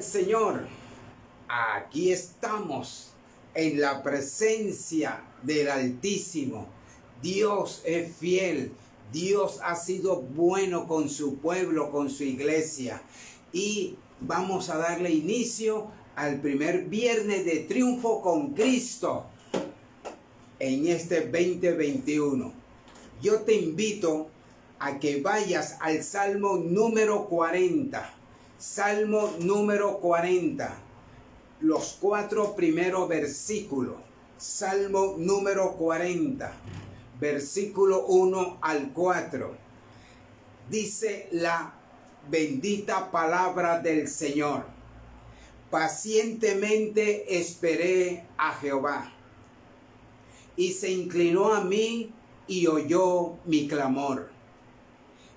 Señor. Aquí estamos en la presencia del Altísimo. Dios es fiel. Dios ha sido bueno con su pueblo, con su iglesia. Y vamos a darle inicio al primer viernes de triunfo con Cristo en este 2021. Yo te invito a que vayas al Salmo número 40. Salmo número 40. Los cuatro primeros versículos. Salmo número 40. Versículo 1 al 4. Dice la bendita palabra del Señor. Pacientemente esperé a Jehová y se inclinó a mí y oyó mi clamor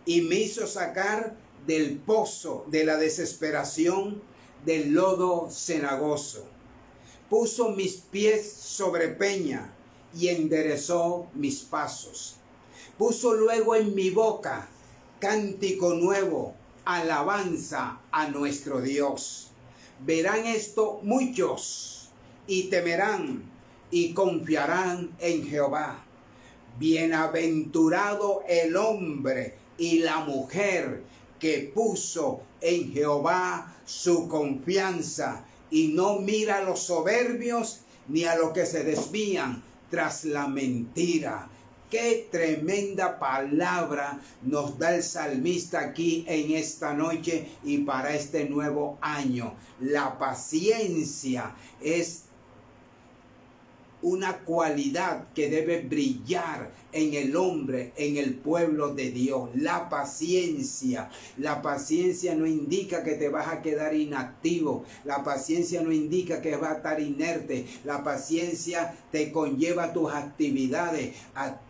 y me hizo sacar del pozo de la desesperación del lodo cenagoso. Puso mis pies sobre peña y enderezó mis pasos. Puso luego en mi boca cántico nuevo, alabanza a nuestro Dios. Verán esto muchos y temerán y confiarán en Jehová. Bienaventurado el hombre y la mujer que puso en Jehová su confianza y no mira a los soberbios ni a los que se desvían tras la mentira. Qué tremenda palabra nos da el salmista aquí en esta noche y para este nuevo año. La paciencia es una cualidad que debe brillar en el hombre, en el pueblo de Dios. La paciencia. La paciencia no indica que te vas a quedar inactivo. La paciencia no indica que vas a estar inerte. La paciencia te conlleva tus actividades,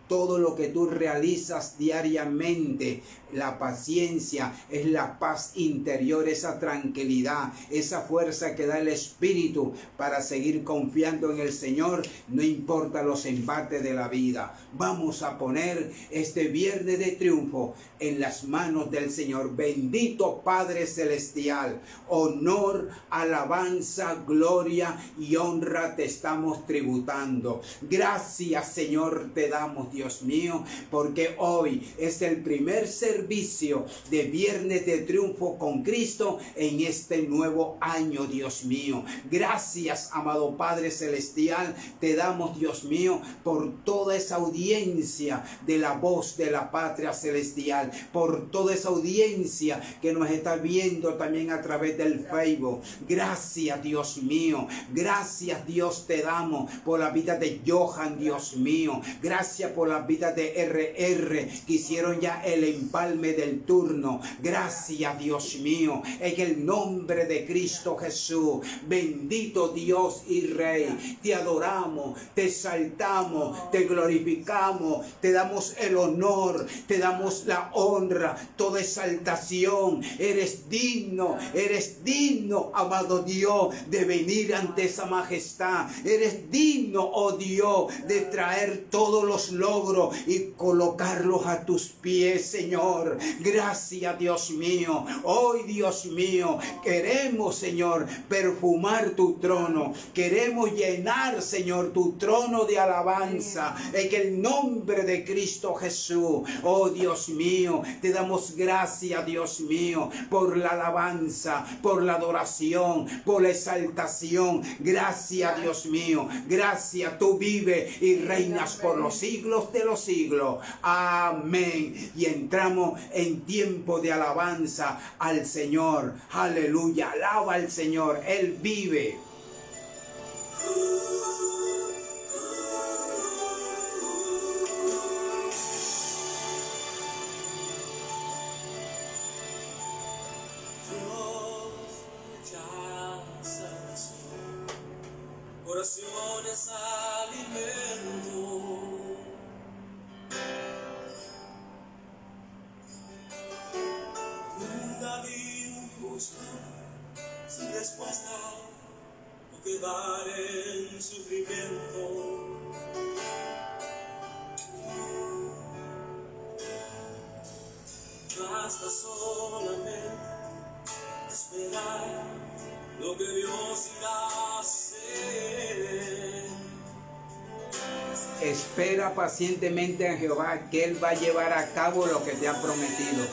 todo lo que tú realizas diariamente. La paciencia es la paz interior, esa tranquilidad, esa fuerza que da el Espíritu para seguir confiando en el Señor, no importa los embates de la vida. Vamos a poner este viernes de triunfo en las manos del Señor. Bendito Padre Celestial, honor, alabanza, gloria y honra te estamos tributando. Gracias Señor te damos Dios mío, porque hoy es el primer servicio de Viernes de Triunfo con Cristo en este nuevo año, Dios mío. Gracias, amado Padre Celestial, te damos, Dios mío, por toda esa audiencia de la voz de la patria celestial, por toda esa audiencia que nos está viendo también a través del Facebook. Gracias, Dios mío. Gracias, Dios, te damos por la vida de Johan, Dios mío. Gracias por la vida de RR que hicieron ya el empalme del turno. Gracias, Dios mío, en el nombre de Cristo Jesús. Bendito Dios y Rey. Te adoramos, te exaltamos, te glorificamos, te damos el honor, te damos la honra, toda exaltación. Eres digno, eres digno, amado Dios, de venir ante esa majestad. Eres digno, oh Dios, de traer todos los logros y colocarlos a tus pies, Señor. Gracias, Dios mío. Hoy, Dios mío, queremos, Señor, perfumar tu trono. Queremos llenar, Señor, tu trono de alabanza en el nombre de Cristo Jesús. Oh, Dios mío, te damos gracias, Dios mío, por la alabanza, por la adoración, por la exaltación. Gracias, Dios mío. Gracias, tú vives y reinas por los siglos de los siglos. Amén. Y entramos en tiempo de alabanza al Señor. Aleluya. Alaba al Señor. Él vive. Sufrimiento. Basta solamente esperar lo que Dios irá a hacer. Espera pacientemente en Jehová que Él va a llevar a cabo lo que te ha prometido.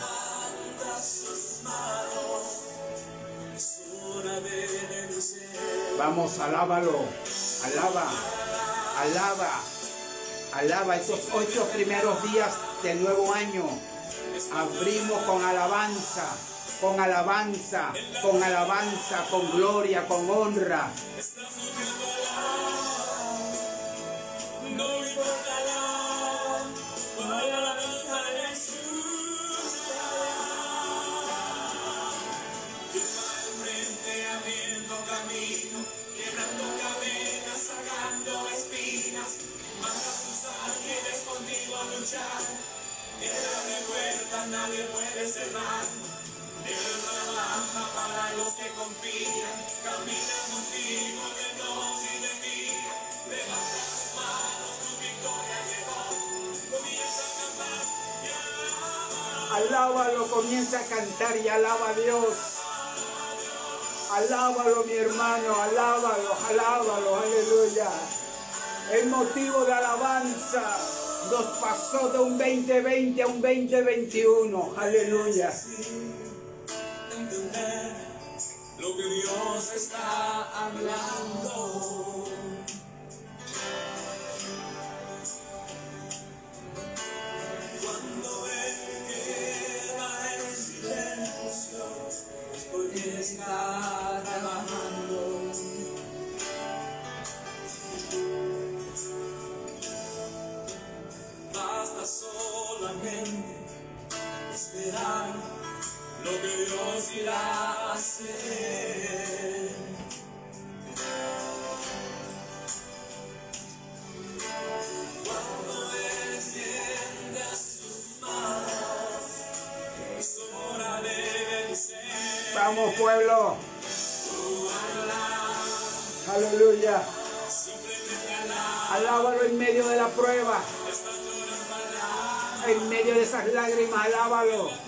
Vamos, alábalo, alaba, alaba, alaba estos ocho primeros días del nuevo año. Abrimos con alabanza, con alabanza, con alabanza, con gloria, con honra. Cerrar. Él trabaja para los que confían. Camina contigo de noche y de día. Levanta tus manos, tu victoria llegó. Comienza a cantar y alaba. Alábalo, comienza a cantar y alaba a Dios. Alábalo, mi hermano, alábalo, alábalo, aleluya. El motivo de alabanza nos pasó de un 2020 a un 2021, aleluya. lo que Dios está hablando. Dios irá a hacer. Cuando Él extiende sus manos, es hora de vencer. Vamos, pueblo. Aleluya. Alábalo en medio de la prueba. En medio de esas lágrimas, alábalo.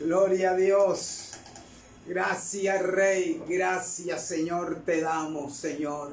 Gloria a Dios. Gracias Rey. Gracias Señor. Te damos Señor.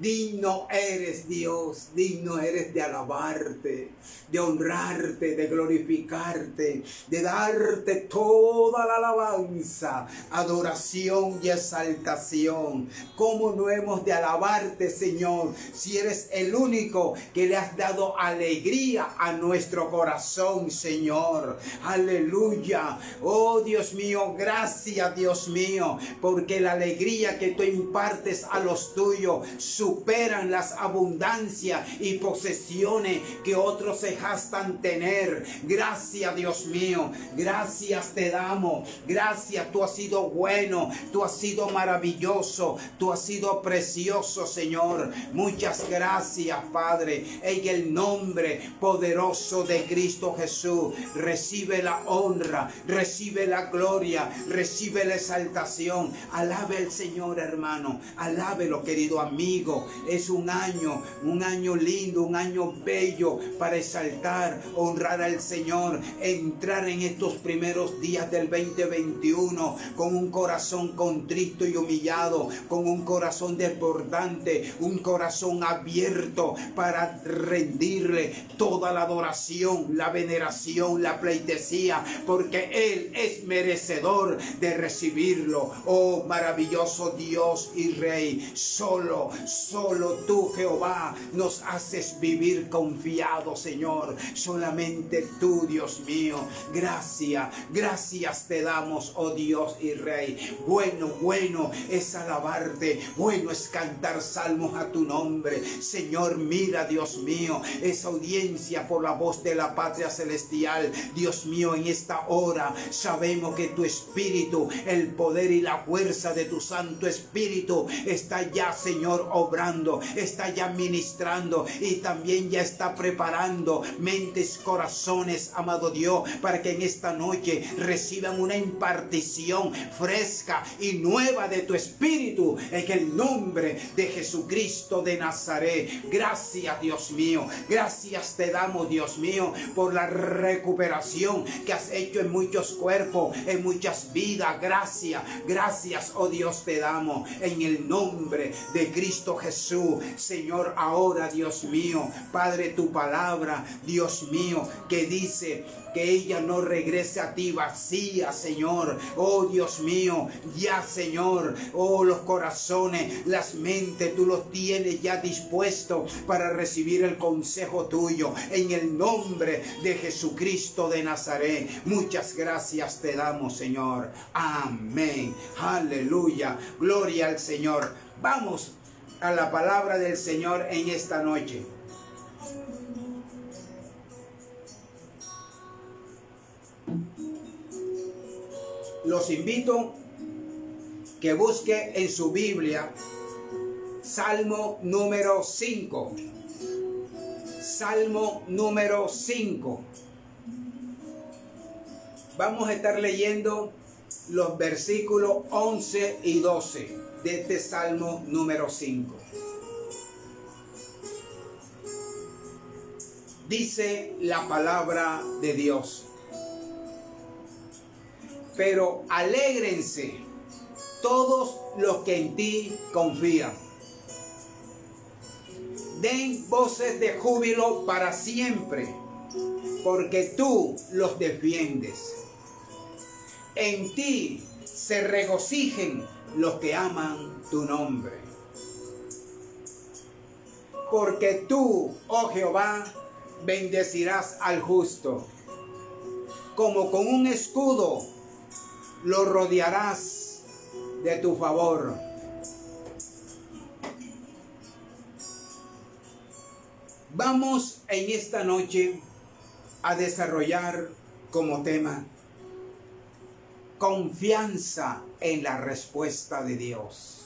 Digno eres Dios, digno eres de alabarte, de honrarte, de glorificarte, de darte toda la alabanza, adoración y exaltación. ¿Cómo no hemos de alabarte, Señor, si eres el único que le has dado alegría a nuestro corazón, Señor? Aleluya. Oh Dios mío, gracias Dios mío, porque la alegría que tú impartes a los tuyos, su superan las abundancias y posesiones que otros se jastan tener. Gracias, Dios mío. Gracias te damos. Gracias, tú has sido bueno, tú has sido maravilloso, tú has sido precioso, Señor. Muchas gracias, Padre. En el nombre poderoso de Cristo Jesús, recibe la honra, recibe la gloria, recibe la exaltación. Alabe al Señor, hermano. Alábelo, querido amigo. Es un año, un año lindo, un año bello para exaltar, honrar al Señor, entrar en estos primeros días del 2021 con un corazón contrito y humillado, con un corazón desbordante, un corazón abierto para rendirle toda la adoración, la veneración, la pleitesía, porque Él es merecedor de recibirlo. Oh maravilloso Dios y Rey, solo, solo tú Jehová nos haces vivir confiado, Señor. Solamente tú, Dios mío. Gracias, gracias te damos, oh Dios y Rey. Bueno, bueno es alabarte, bueno es cantar salmos a tu nombre. Señor, mira, Dios mío, esa audiencia por la voz de la patria celestial. Dios mío, en esta hora sabemos que tu espíritu, el poder y la fuerza de tu Santo Espíritu está ya, Señor, está ya ministrando y también ya está preparando mentes, corazones, amado Dios, para que en esta noche reciban una impartición fresca y nueva de tu Espíritu en el nombre de Jesucristo de Nazaret. Gracias, Dios mío. Gracias te damos, Dios mío, por la recuperación que has hecho en muchos cuerpos, en muchas vidas. Gracias, gracias, oh Dios, te damos en el nombre de Cristo Jesús. Señor, ahora, Dios mío, Padre, tu palabra, Dios mío, que dice que ella no regrese a ti vacía, Señor. Oh Dios mío, ya Señor, oh los corazones, las mentes, tú los tienes ya dispuestos para recibir el consejo tuyo. En el nombre de Jesucristo de Nazaret, muchas gracias te damos, Señor. Amén. Aleluya. Gloria al Señor. Vamos a la palabra del Señor en esta noche. los invito que busque en su Biblia Salmo número 5. Salmo número 5. Vamos a estar leyendo los versículos 11 y 12 de este Salmo número 5. Dice la palabra de Dios pero alégrense todos los que en ti confían. Den voces de júbilo para siempre, porque tú los defiendes. En ti se regocijen los que aman tu nombre. Porque tú, oh Jehová, bendecirás al justo, como con un escudo lo rodearás de tu favor. Vamos en esta noche a desarrollar como tema confianza en la respuesta de Dios.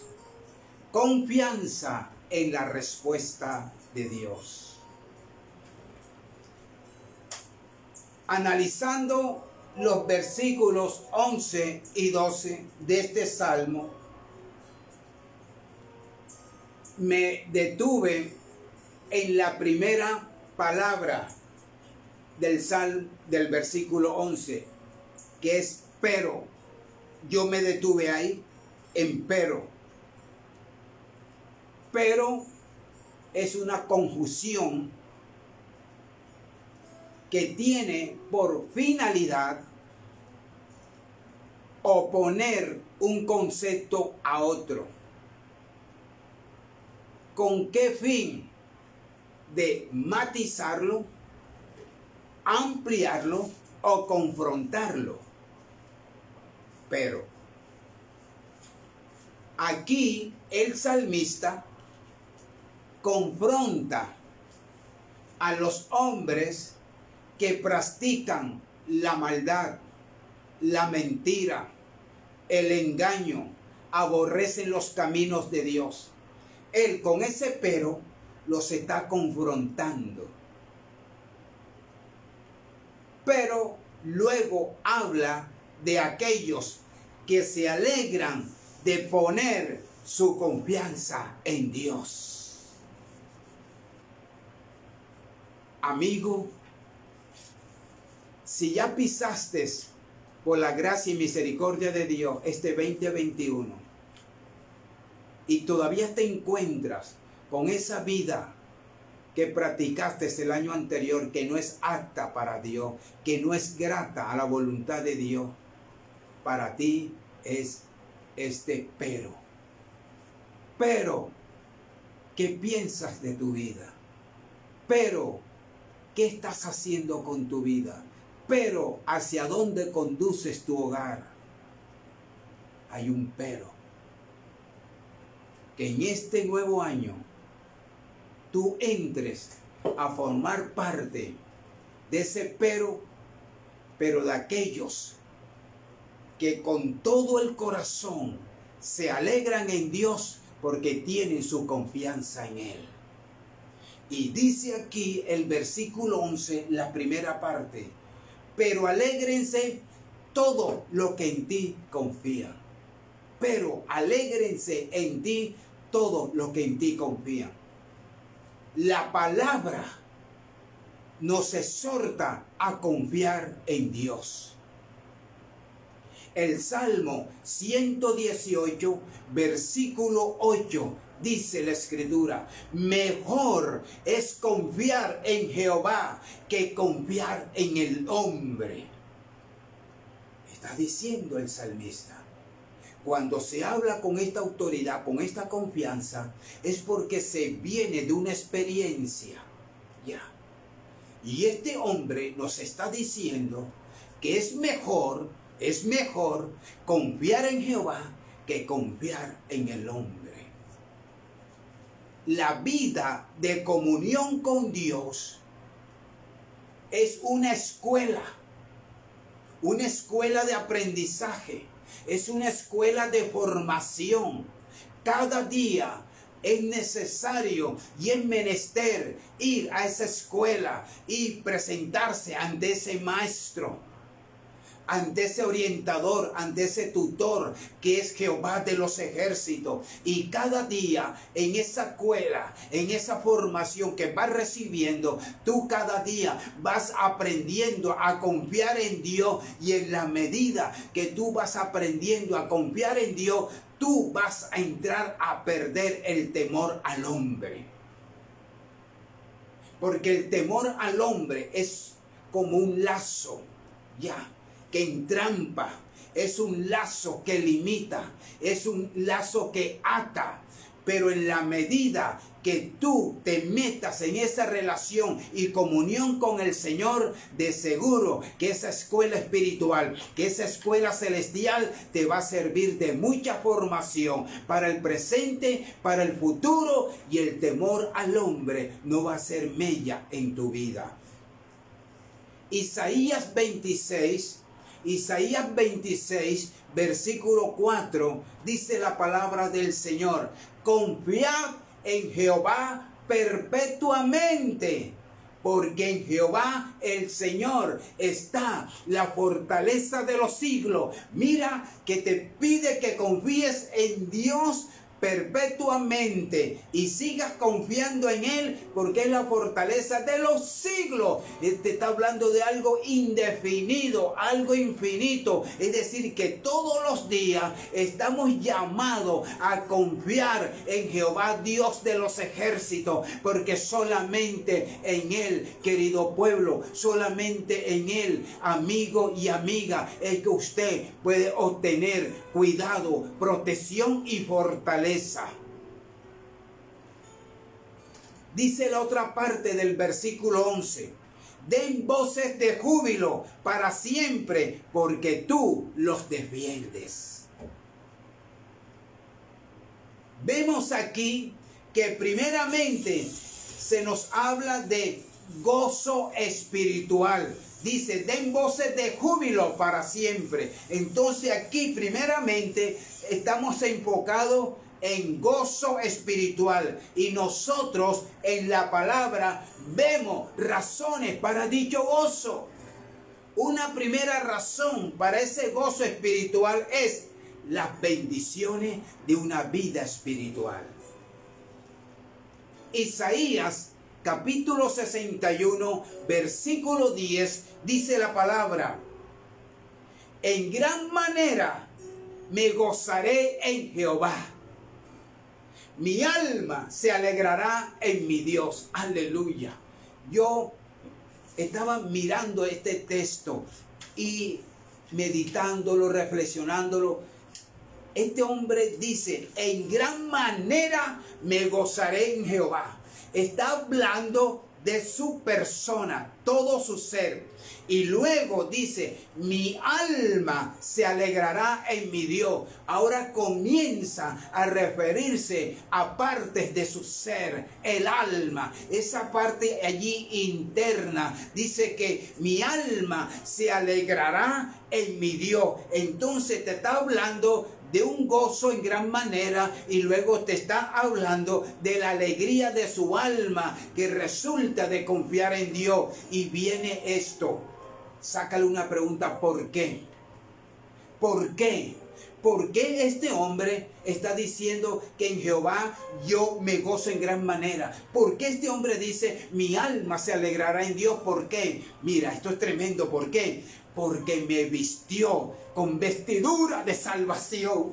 Confianza en la respuesta de Dios. Analizando los versículos 11 y 12 de este salmo, me detuve en la primera palabra del salmo del versículo 11, que es pero. Yo me detuve ahí en pero. Pero es una confusión que tiene por finalidad oponer un concepto a otro. ¿Con qué fin? De matizarlo, ampliarlo o confrontarlo. Pero aquí el salmista confronta a los hombres que practican la maldad, la mentira, el engaño, aborrecen los caminos de Dios. Él con ese pero los está confrontando. Pero luego habla de aquellos que se alegran de poner su confianza en Dios. Amigo, si ya pisaste por la gracia y misericordia de Dios este 2021 y todavía te encuentras con esa vida que practicaste el año anterior que no es apta para Dios, que no es grata a la voluntad de Dios, para ti es este pero. Pero, ¿qué piensas de tu vida? Pero, ¿qué estás haciendo con tu vida? Pero, ¿hacia dónde conduces tu hogar? Hay un pero. Que en este nuevo año tú entres a formar parte de ese pero, pero de aquellos que con todo el corazón se alegran en Dios porque tienen su confianza en Él. Y dice aquí el versículo 11, la primera parte, pero alégrense todo lo que en ti confía. Pero alégrense en ti todo lo que en ti confía. La palabra nos exhorta a confiar en Dios. El Salmo 118, versículo 8, dice la escritura, mejor es confiar en Jehová que confiar en el hombre. Está diciendo el salmista. Cuando se habla con esta autoridad, con esta confianza, es porque se viene de una experiencia. Ya. Y este hombre nos está diciendo que es mejor es mejor confiar en Jehová que confiar en el hombre. La vida de comunión con Dios es una escuela, una escuela de aprendizaje, es una escuela de formación. Cada día es necesario y es menester ir a esa escuela y presentarse ante ese maestro ante ese orientador, ante ese tutor que es Jehová de los ejércitos. Y cada día en esa escuela, en esa formación que vas recibiendo, tú cada día vas aprendiendo a confiar en Dios y en la medida que tú vas aprendiendo a confiar en Dios, tú vas a entrar a perder el temor al hombre. Porque el temor al hombre es como un lazo, ya que entrampa, es un lazo que limita, es un lazo que ata. Pero en la medida que tú te metas en esa relación y comunión con el Señor, de seguro que esa escuela espiritual, que esa escuela celestial te va a servir de mucha formación para el presente, para el futuro y el temor al hombre no va a ser mella en tu vida. Isaías 26 Isaías 26, versículo 4, dice la palabra del Señor, confiad en Jehová perpetuamente, porque en Jehová el Señor está la fortaleza de los siglos. Mira que te pide que confíes en Dios perpetuamente y sigas confiando en Él porque es la fortaleza de los siglos. Este está hablando de algo indefinido, algo infinito. Es decir, que todos los días estamos llamados a confiar en Jehová, Dios de los ejércitos, porque solamente en Él, querido pueblo, solamente en Él, amigo y amiga, es que usted puede obtener cuidado, protección y fortaleza Dice la otra parte del versículo 11. Den voces de júbilo para siempre, porque tú los defiendes. Vemos aquí que primeramente se nos habla de gozo espiritual. Dice, den voces de júbilo para siempre. Entonces aquí primeramente estamos enfocados en gozo espiritual y nosotros en la palabra vemos razones para dicho gozo. Una primera razón para ese gozo espiritual es las bendiciones de una vida espiritual. Isaías capítulo 61, versículo 10, dice la palabra, en gran manera me gozaré en Jehová. Mi alma se alegrará en mi Dios. Aleluya. Yo estaba mirando este texto y meditándolo, reflexionándolo. Este hombre dice, en gran manera me gozaré en Jehová. Está hablando de su persona, todo su ser. Y luego dice, mi alma se alegrará en mi Dios. Ahora comienza a referirse a partes de su ser, el alma, esa parte allí interna. Dice que mi alma se alegrará en mi Dios. Entonces te está hablando de un gozo en gran manera y luego te está hablando de la alegría de su alma que resulta de confiar en Dios. Y viene esto. Sácale una pregunta, ¿por qué? ¿Por qué? ¿Por qué este hombre está diciendo que en Jehová yo me gozo en gran manera? ¿Por qué este hombre dice, mi alma se alegrará en Dios? ¿Por qué? Mira, esto es tremendo. ¿Por qué? Porque me vistió con vestidura de salvación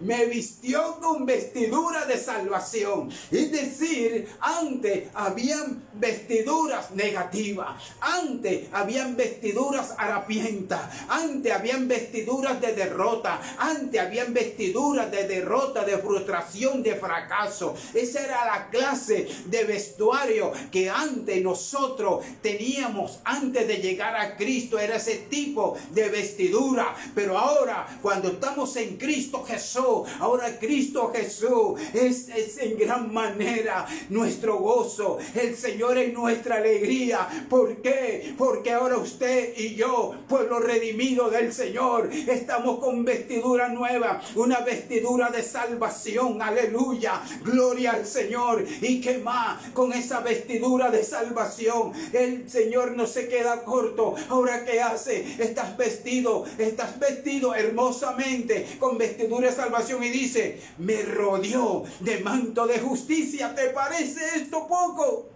me vistió con vestidura de salvación. Es decir, antes habían vestiduras negativas, antes habían vestiduras harapientas, antes habían vestiduras de derrota, antes habían vestiduras de derrota, de frustración, de fracaso. Esa era la clase de vestuario que antes nosotros teníamos antes de llegar a Cristo, era ese tipo de vestidura. Pero ahora, cuando estamos en Cristo Jesús, Ahora Cristo Jesús es, es en gran manera nuestro gozo. El Señor es nuestra alegría. ¿Por qué? Porque ahora usted y yo, pueblo redimido del Señor, estamos con vestidura nueva, una vestidura de salvación. Aleluya. Gloria al Señor. ¿Y qué más? Con esa vestidura de salvación, el Señor no se queda corto. Ahora ¿qué hace? Estás vestido, estás vestido hermosamente con vestidura de salvación y dice, me rodeó de manto de justicia. ¿Te parece esto poco?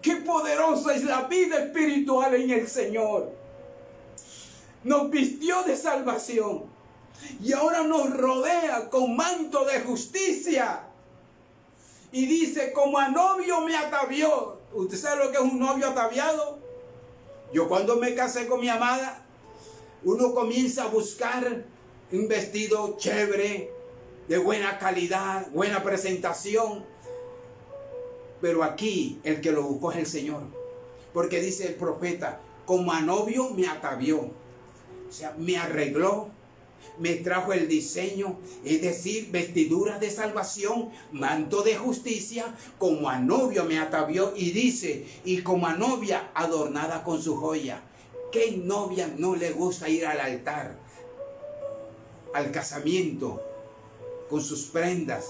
Qué poderosa es la vida espiritual en el Señor. Nos vistió de salvación y ahora nos rodea con manto de justicia. Y dice, como a novio me atavió. ¿Usted sabe lo que es un novio ataviado? Yo cuando me casé con mi amada, uno comienza a buscar un vestido chévere, de buena calidad, buena presentación. Pero aquí el que lo buscó es el Señor. Porque dice el profeta, como a novio me atavió. O sea, me arregló, me trajo el diseño, es decir, vestiduras de salvación, manto de justicia, como a novio me atavió y dice, y como a novia adornada con su joya. ¿Qué novia no le gusta ir al altar, al casamiento, con sus prendas?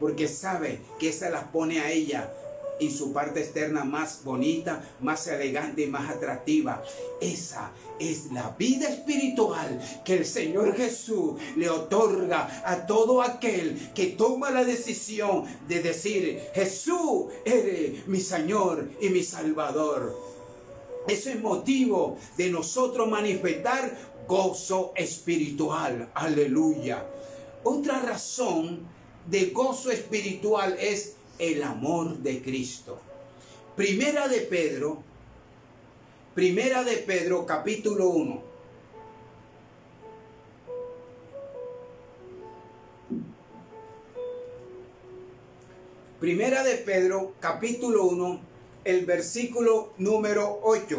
Porque sabe que esa las pone a ella en su parte externa más bonita, más elegante y más atractiva. Esa es la vida espiritual que el Señor Jesús le otorga a todo aquel que toma la decisión de decir, Jesús, eres mi Señor y mi Salvador. Eso es motivo de nosotros manifestar gozo espiritual. Aleluya. Otra razón de gozo espiritual es el amor de Cristo. Primera de Pedro, Primera de Pedro capítulo 1. Primera de Pedro capítulo 1 el versículo número 8.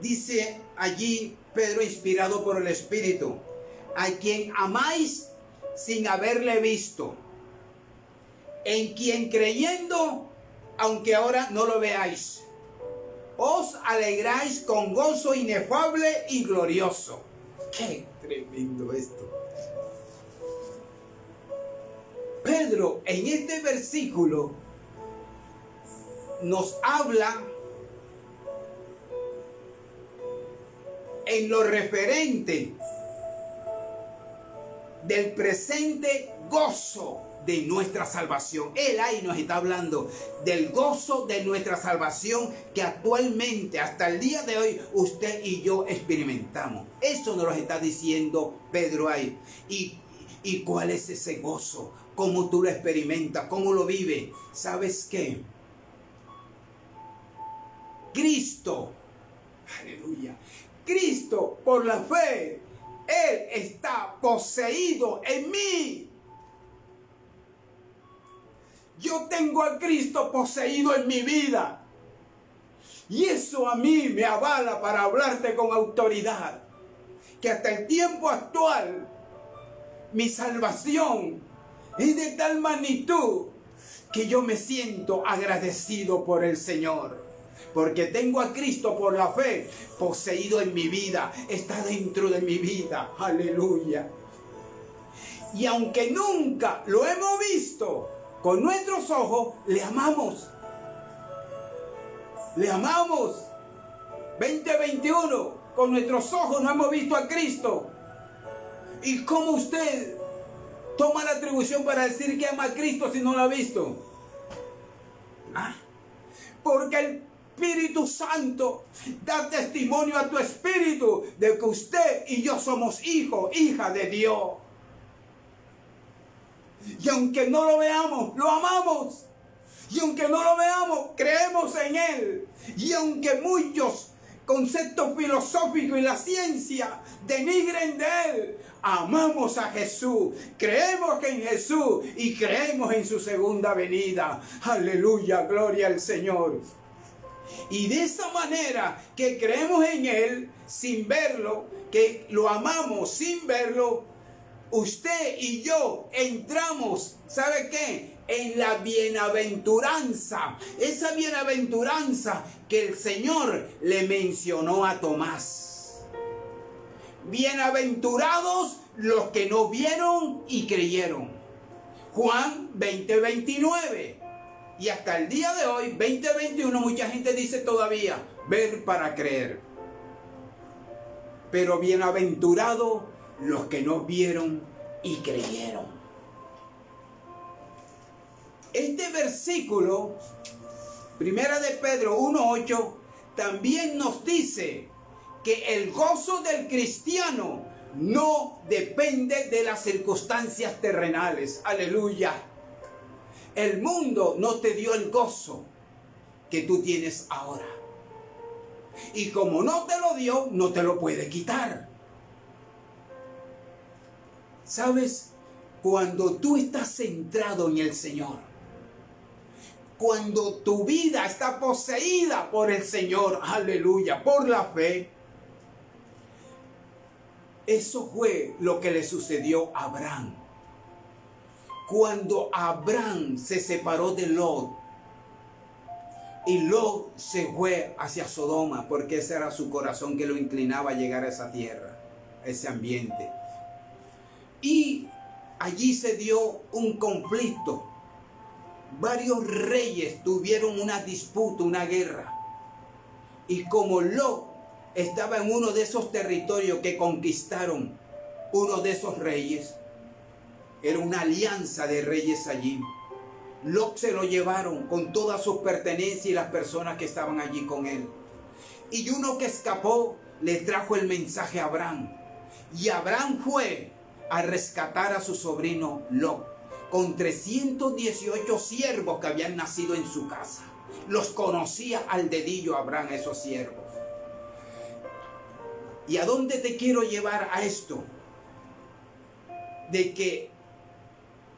Dice allí Pedro inspirado por el Espíritu, a quien amáis sin haberle visto, en quien creyendo, aunque ahora no lo veáis, os alegráis con gozo inefable y glorioso. Qué tremendo esto. Pedro en este versículo nos habla en lo referente del presente gozo de nuestra salvación. Él ahí nos está hablando del gozo de nuestra salvación que actualmente, hasta el día de hoy, usted y yo experimentamos. Eso nos lo está diciendo Pedro ahí. ¿Y, y cuál es ese gozo? ¿Cómo tú lo experimentas? ¿Cómo lo vives? ¿Sabes qué? Cristo, aleluya, Cristo por la fe, Él está poseído en mí. Yo tengo a Cristo poseído en mi vida. Y eso a mí me avala para hablarte con autoridad. Que hasta el tiempo actual mi salvación es de tal magnitud que yo me siento agradecido por el Señor. Porque tengo a Cristo por la fe poseído en mi vida. Está dentro de mi vida. Aleluya. Y aunque nunca lo hemos visto con nuestros ojos, le amamos. Le amamos. 2021, con nuestros ojos no hemos visto a Cristo. ¿Y cómo usted toma la atribución para decir que ama a Cristo si no lo ha visto? ¿Ah? Porque el Espíritu Santo da testimonio a tu espíritu de que usted y yo somos hijos, hija de Dios. Y aunque no lo veamos, lo amamos. Y aunque no lo veamos, creemos en Él. Y aunque muchos conceptos filosóficos y la ciencia denigren de Él, amamos a Jesús, creemos en Jesús y creemos en su segunda venida. Aleluya, gloria al Señor. Y de esa manera que creemos en Él sin verlo, que lo amamos sin verlo, usted y yo entramos, ¿sabe qué? En la bienaventuranza. Esa bienaventuranza que el Señor le mencionó a Tomás. Bienaventurados los que no vieron y creyeron. Juan 20:29. Y hasta el día de hoy, 2021, mucha gente dice todavía, ver para creer. Pero bienaventurados los que no vieron y creyeron. Este versículo, primera de Pedro 1.8, también nos dice que el gozo del cristiano no depende de las circunstancias terrenales. Aleluya. El mundo no te dio el gozo que tú tienes ahora. Y como no te lo dio, no te lo puede quitar. ¿Sabes? Cuando tú estás centrado en el Señor, cuando tu vida está poseída por el Señor, aleluya, por la fe, eso fue lo que le sucedió a Abraham. Cuando Abraham se separó de Lot y Lot se fue hacia Sodoma porque ese era su corazón que lo inclinaba a llegar a esa tierra, a ese ambiente. Y allí se dio un conflicto. Varios reyes tuvieron una disputa, una guerra. Y como Lot estaba en uno de esos territorios que conquistaron uno de esos reyes, era una alianza de reyes allí. Lot se lo llevaron con todas sus pertenencias y las personas que estaban allí con él. Y uno que escapó le trajo el mensaje a Abraham. Y Abraham fue a rescatar a su sobrino Lot con 318 siervos que habían nacido en su casa. Los conocía al dedillo Abraham esos siervos. ¿Y a dónde te quiero llevar a esto? De que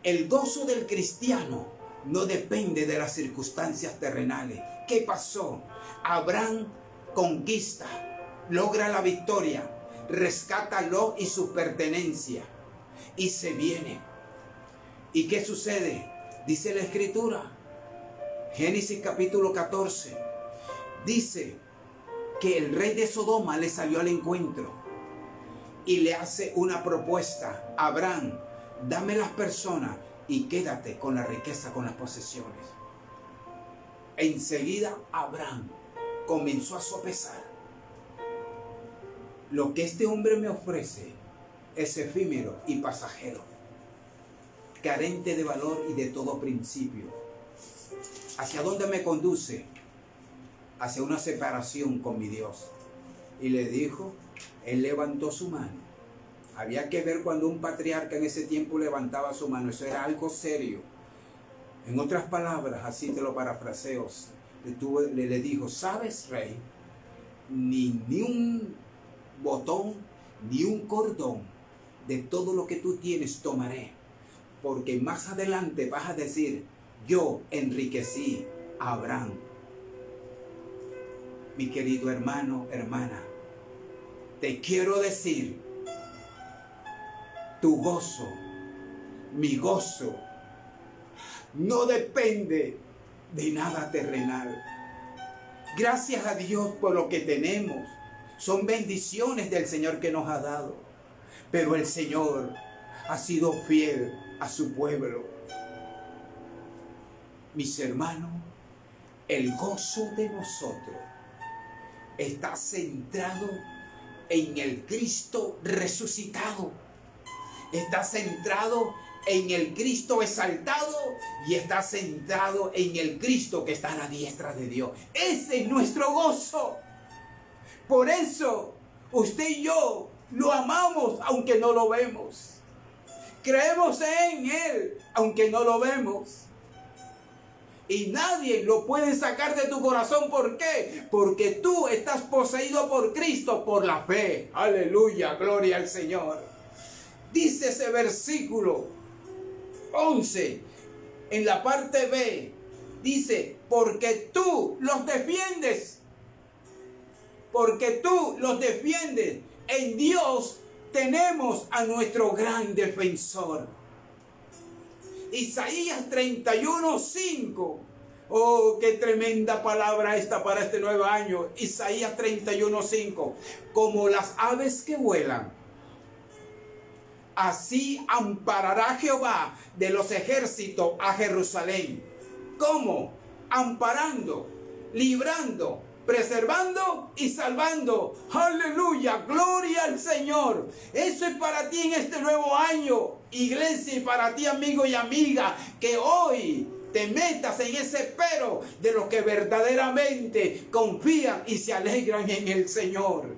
el gozo del cristiano no depende de las circunstancias terrenales. ¿Qué pasó? Abraham conquista, logra la victoria, rescátalo y su pertenencia y se viene. ¿Y qué sucede? Dice la escritura, Génesis capítulo 14, dice que el rey de Sodoma le salió al encuentro y le hace una propuesta. Abraham, dame las personas y quédate con la riqueza, con las posesiones. Enseguida Abraham comenzó a sopesar. Lo que este hombre me ofrece es efímero y pasajero, carente de valor y de todo principio. ¿Hacia dónde me conduce? Hacia una separación con mi Dios. Y le dijo, él levantó su mano. Había que ver cuando un patriarca en ese tiempo levantaba su mano. Eso era algo serio. En otras palabras, así te lo parafraseo, le, le dijo, ¿sabes, rey? Ni, ni un botón, ni un cordón de todo lo que tú tienes tomaré. Porque más adelante vas a decir, yo enriquecí a Abraham. Mi querido hermano, hermana, te quiero decir, tu gozo, mi gozo, no depende de nada terrenal. Gracias a Dios por lo que tenemos. Son bendiciones del Señor que nos ha dado. Pero el Señor ha sido fiel a su pueblo. Mis hermanos, el gozo de nosotros está centrado en el Cristo resucitado. Está centrado en el Cristo exaltado y está centrado en el Cristo que está a la diestra de Dios. Ese es nuestro gozo. Por eso usted y yo lo amamos aunque no lo vemos. Creemos en Él aunque no lo vemos. Y nadie lo puede sacar de tu corazón. ¿Por qué? Porque tú estás poseído por Cristo por la fe. Aleluya, gloria al Señor. Dice ese versículo 11 en la parte B. Dice, porque tú los defiendes. Porque tú los defiendes. En Dios tenemos a nuestro gran defensor. Isaías 31, 5. Oh, qué tremenda palabra esta para este nuevo año. Isaías 31, 5. Como las aves que vuelan. Así amparará Jehová de los ejércitos a Jerusalén. ¿Cómo? Amparando, librando, preservando y salvando. Aleluya, gloria al Señor. Eso es para ti en este nuevo año, iglesia, y para ti amigo y amiga, que hoy te metas en ese pero de los que verdaderamente confían y se alegran en el Señor.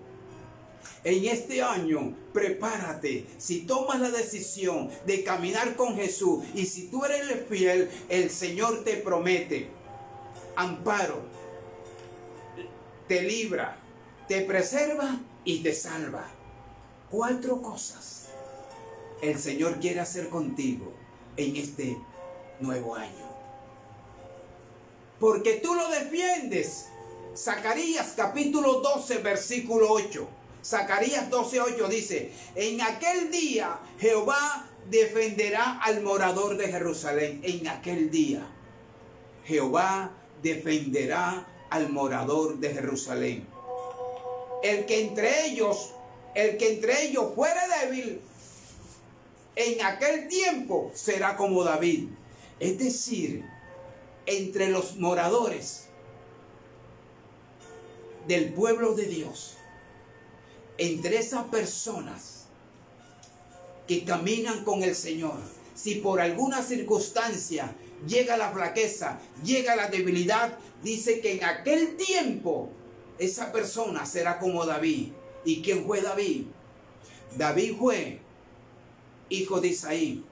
En este año, prepárate. Si tomas la decisión de caminar con Jesús y si tú eres fiel, el Señor te promete amparo, te libra, te preserva y te salva. Cuatro cosas el Señor quiere hacer contigo en este nuevo año. Porque tú lo defiendes. Zacarías capítulo 12, versículo 8. Zacarías 12, 8 dice, en aquel día Jehová defenderá al morador de Jerusalén. En aquel día Jehová defenderá al morador de Jerusalén. El que entre ellos, el que entre ellos fuere débil, en aquel tiempo será como David. Es decir, entre los moradores del pueblo de Dios, entre esas personas que caminan con el Señor, si por alguna circunstancia llega la flaqueza, llega la debilidad, dice que en aquel tiempo esa persona será como David. ¿Y quién fue David? David fue hijo de Isaí.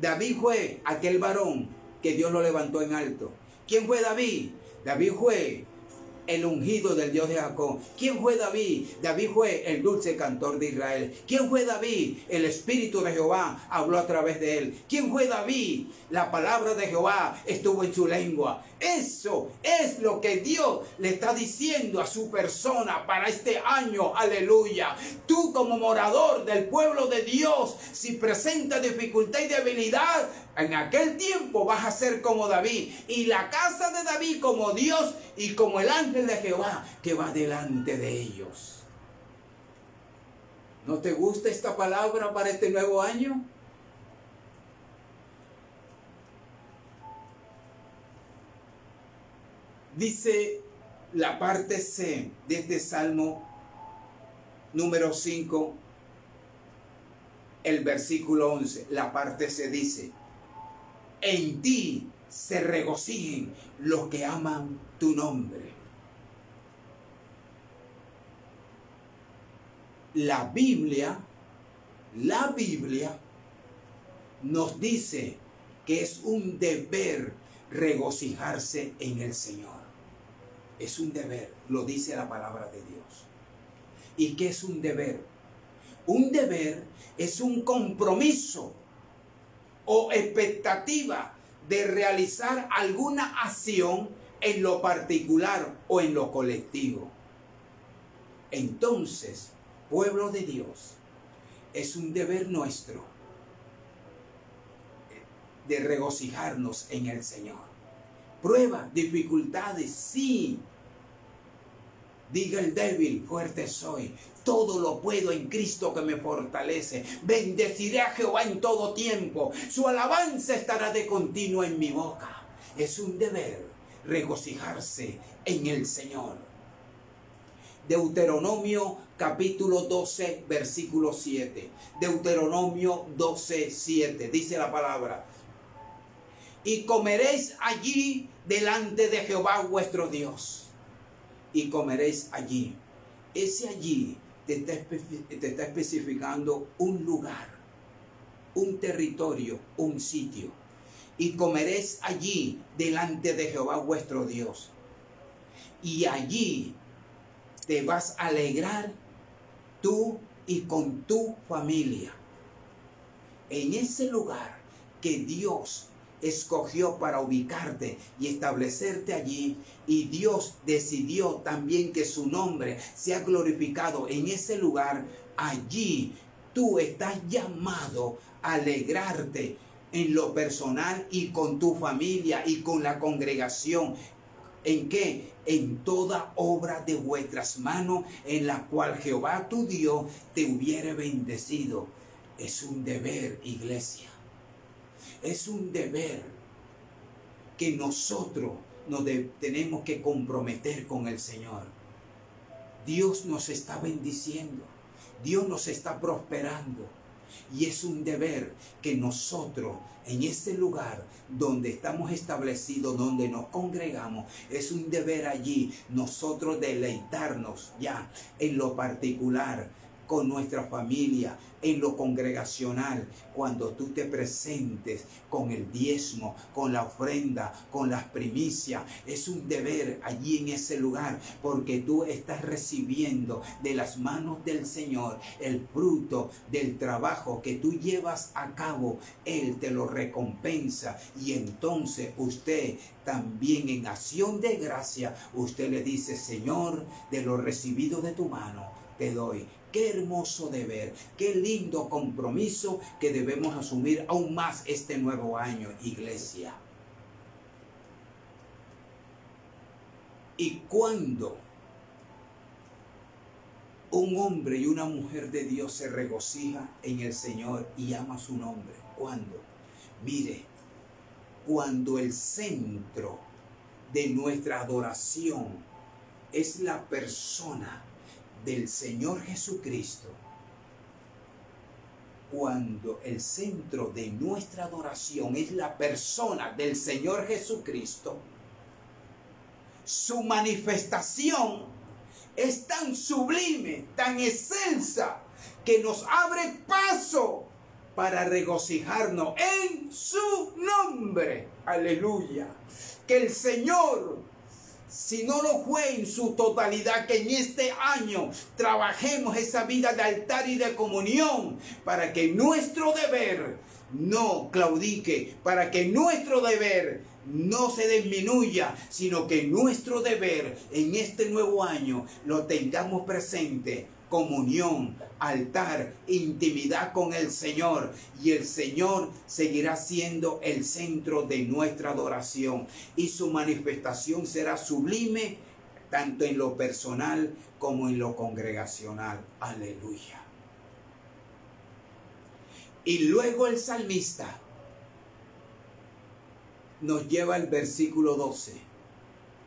David fue aquel varón que Dios lo levantó en alto. ¿Quién fue David? David fue el ungido del Dios de Jacob. ¿Quién fue David? David fue el dulce cantor de Israel. ¿Quién fue David? El Espíritu de Jehová habló a través de él. ¿Quién fue David? La palabra de Jehová estuvo en su lengua. Eso es lo que Dios le está diciendo a su persona para este año. Aleluya. Tú como morador del pueblo de Dios, si presenta dificultad y debilidad, en aquel tiempo vas a ser como David y la casa de David como Dios y como el ángel de Jehová que va delante de ellos. ¿No te gusta esta palabra para este nuevo año? Dice la parte C de este Salmo número 5, el versículo 11, la parte C dice, en ti se regocijen los que aman tu nombre. La Biblia, la Biblia nos dice que es un deber regocijarse en el Señor. Es un deber, lo dice la palabra de Dios. ¿Y qué es un deber? Un deber es un compromiso o expectativa de realizar alguna acción en lo particular o en lo colectivo. Entonces, pueblo de Dios, es un deber nuestro de regocijarnos en el Señor. Prueba, dificultades, sí. Diga el débil, fuerte soy. Todo lo puedo en Cristo que me fortalece. Bendeciré a Jehová en todo tiempo. Su alabanza estará de continuo en mi boca. Es un deber regocijarse en el Señor. Deuteronomio capítulo 12, versículo 7. Deuteronomio 12, 7. Dice la palabra. Y comeréis allí delante de Jehová vuestro Dios. Y comeréis allí. Ese allí te está, te está especificando un lugar, un territorio, un sitio. Y comeréis allí delante de Jehová vuestro Dios. Y allí te vas a alegrar tú y con tu familia. En ese lugar que Dios escogió para ubicarte y establecerte allí. Y Dios decidió también que su nombre sea glorificado en ese lugar. Allí tú estás llamado a alegrarte en lo personal y con tu familia y con la congregación. ¿En qué? En toda obra de vuestras manos en la cual Jehová tu Dios te hubiere bendecido. Es un deber, iglesia es un deber que nosotros nos tenemos que comprometer con el Señor. Dios nos está bendiciendo, Dios nos está prosperando. Y es un deber que nosotros en ese lugar donde estamos establecidos, donde nos congregamos, es un deber allí nosotros deleitarnos ya en lo particular con nuestra familia, en lo congregacional, cuando tú te presentes con el diezmo, con la ofrenda, con las primicias. Es un deber allí en ese lugar, porque tú estás recibiendo de las manos del Señor el fruto del trabajo que tú llevas a cabo. Él te lo recompensa y entonces usted también en acción de gracia, usted le dice, Señor, de lo recibido de tu mano, te doy Qué hermoso deber, qué lindo compromiso que debemos asumir aún más este nuevo año, iglesia. Y cuando un hombre y una mujer de Dios se regocija en el Señor y ama su nombre, ¿cuándo? Mire, cuando el centro de nuestra adoración es la persona del Señor Jesucristo, cuando el centro de nuestra adoración es la persona del Señor Jesucristo, su manifestación es tan sublime, tan excelsa, que nos abre paso para regocijarnos en su nombre. Aleluya. Que el Señor si no lo fue en su totalidad, que en este año trabajemos esa vida de altar y de comunión para que nuestro deber no claudique, para que nuestro deber no se disminuya, sino que nuestro deber en este nuevo año lo tengamos presente comunión, altar, intimidad con el Señor. Y el Señor seguirá siendo el centro de nuestra adoración. Y su manifestación será sublime tanto en lo personal como en lo congregacional. Aleluya. Y luego el salmista nos lleva al versículo 12,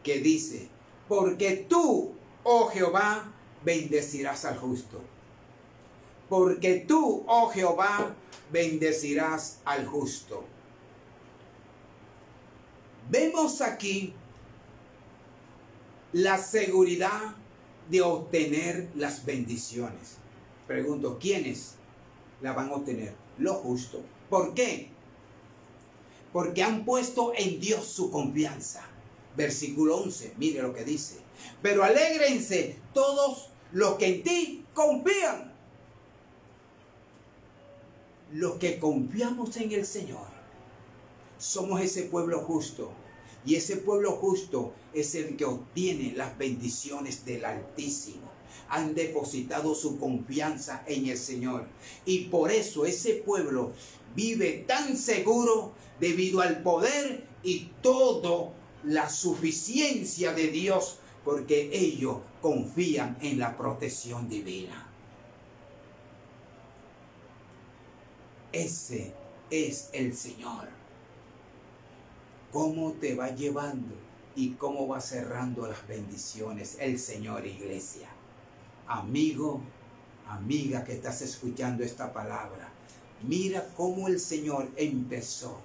que dice, porque tú, oh Jehová, bendecirás al justo. Porque tú, oh Jehová, bendecirás al justo. Vemos aquí la seguridad de obtener las bendiciones. Pregunto, ¿quiénes la van a obtener? Lo justo. ¿Por qué? Porque han puesto en Dios su confianza. Versículo 11, mire lo que dice. Pero alégrense todos los que en ti confían. Los que confiamos en el Señor. Somos ese pueblo justo. Y ese pueblo justo es el que obtiene las bendiciones del Altísimo. Han depositado su confianza en el Señor. Y por eso ese pueblo vive tan seguro debido al poder y todo la suficiencia de Dios porque ellos confían en la protección divina. Ese es el Señor. ¿Cómo te va llevando y cómo va cerrando las bendiciones el Señor Iglesia? Amigo, amiga que estás escuchando esta palabra, mira cómo el Señor empezó.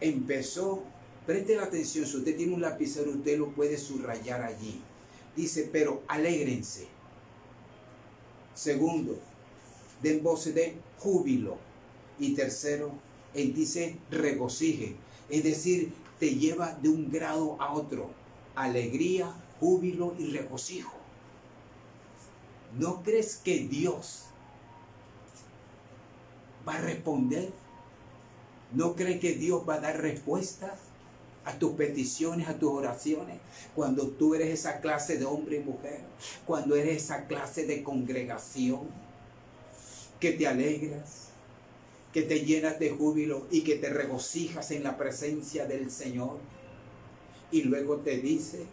Empezó Preste la atención, si usted tiene un lapicero, usted lo puede subrayar allí. Dice, pero alégrense. Segundo, den voces de júbilo. Y tercero, él dice regocije. Es decir, te lleva de un grado a otro. Alegría, júbilo y regocijo. ¿No crees que Dios va a responder? ¿No crees que Dios va a dar respuestas? A tus peticiones, a tus oraciones, cuando tú eres esa clase de hombre y mujer, cuando eres esa clase de congregación, que te alegras, que te llenas de júbilo y que te regocijas en la presencia del Señor. Y luego te dice,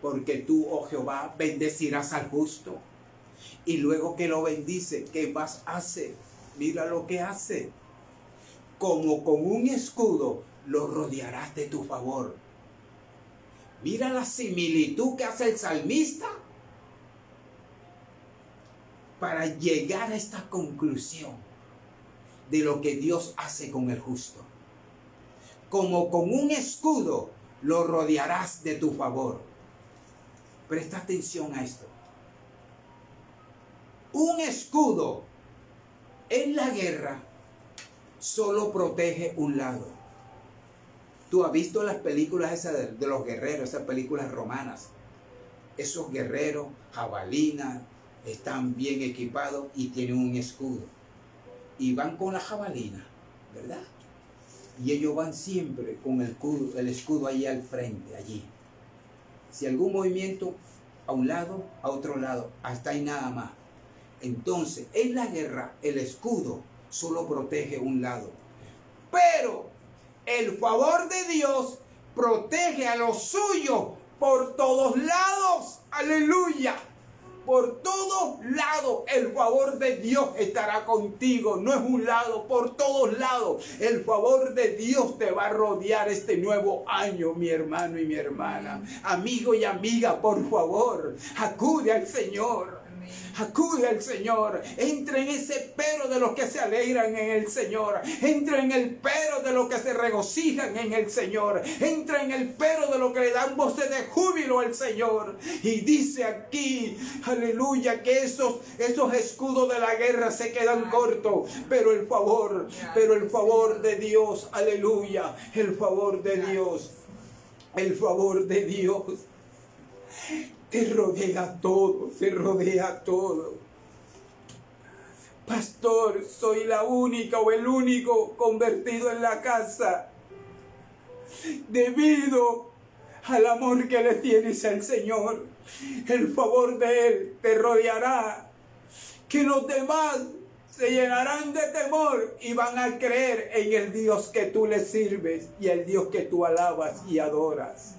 porque tú, oh Jehová, bendecirás al justo. Y luego que lo bendice, ¿qué más hace? Mira lo que hace. Como con un escudo lo rodearás de tu favor. Mira la similitud que hace el salmista para llegar a esta conclusión de lo que Dios hace con el justo. Como con un escudo lo rodearás de tu favor. Presta atención a esto. Un escudo en la guerra solo protege un lado Tú has visto las películas esas de, los guerreros, esas películas romanas. Esos guerreros, jabalinas, están bien equipados y tienen un escudo. Y van con la jabalina, ¿verdad? Y ellos van siempre con el escudo, el escudo ahí al frente, allí. Si algún movimiento a un lado, a otro lado, hasta ahí nada más. Entonces, en la guerra, el escudo solo protege un lado. Pero el favor de Dios protege a los suyos por todos lados. Aleluya. Por todos lados el favor de Dios estará contigo. No es un lado, por todos lados. El favor de Dios te va a rodear este nuevo año, mi hermano y mi hermana. Amigo y amiga, por favor, acude al Señor. Acude al Señor. Entra en ese pero de los que se alegran en el Señor. Entra en el pero de los que se regocijan en el Señor. Entra en el pero de los que le dan voces de júbilo al Señor. Y dice aquí, aleluya, que esos, esos escudos de la guerra se quedan cortos. Pero el favor, pero el favor de Dios, aleluya, el favor de Dios. El favor de Dios te rodea todo, te rodea todo. Pastor, soy la única o el único convertido en la casa debido al amor que le tienes al Señor. El favor de Él te rodeará. Que los demás se llenarán de temor y van a creer en el Dios que tú le sirves y el Dios que tú alabas y adoras.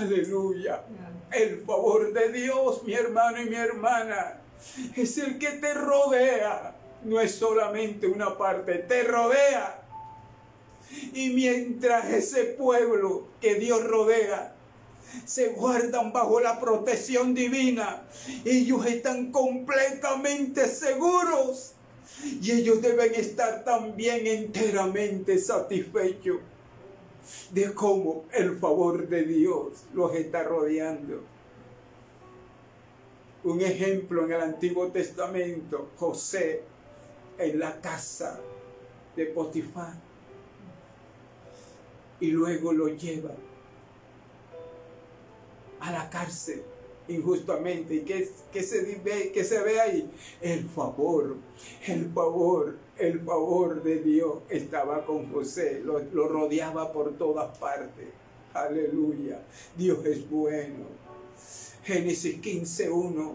Aleluya. El favor de Dios, mi hermano y mi hermana, es el que te rodea. No es solamente una parte, te rodea. Y mientras ese pueblo que Dios rodea se guardan bajo la protección divina, ellos están completamente seguros. Y ellos deben estar también enteramente satisfechos de cómo el favor de Dios los está rodeando. Un ejemplo en el Antiguo Testamento, José en la casa de Potifar. Y luego lo lleva a la cárcel injustamente. ¿Y qué, se, ve, qué se ve ahí? El favor, el favor, el favor de Dios estaba con José, lo, rodeaba por todas partes. Aleluya, Dios es bueno. Génesis 15.1.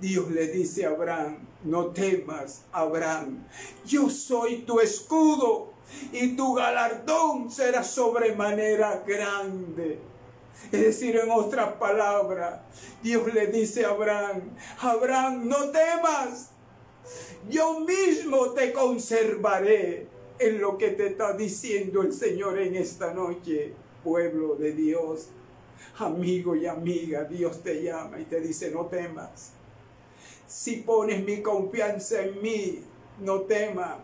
Dios le dice a Abraham, no temas, Abraham, yo soy tu escudo y tu galardón será sobremanera grande. Es decir, en otras palabras, Dios le dice a Abraham, Abraham, no temas, yo mismo te conservaré en lo que te está diciendo el Señor en esta noche, pueblo de Dios. Amigo y amiga, Dios te llama y te dice, no temas. Si pones mi confianza en mí, no temas.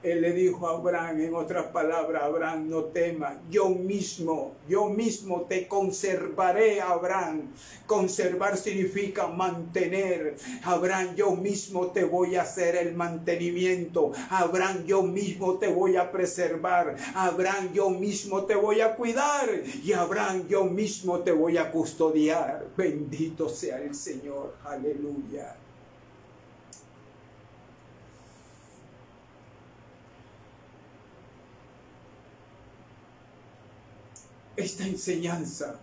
Él le dijo a Abraham, en otras palabras, Abraham, no temas, yo mismo, yo mismo te conservaré, Abraham. Conservar significa mantener. Abraham, yo mismo te voy a hacer el mantenimiento. Abraham, yo mismo te voy a preservar. Abraham, yo mismo te voy a cuidar. Y Abraham, yo mismo te voy a custodiar. Bendito sea el Señor. Aleluya. Esta enseñanza.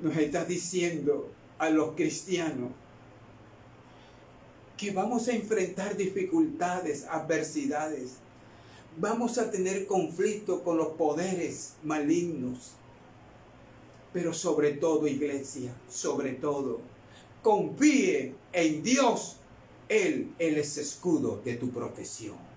Nos está diciendo a los cristianos que vamos a enfrentar dificultades, adversidades, vamos a tener conflicto con los poderes malignos, pero sobre todo iglesia, sobre todo, confíe en Dios, Él, Él es escudo de tu protección.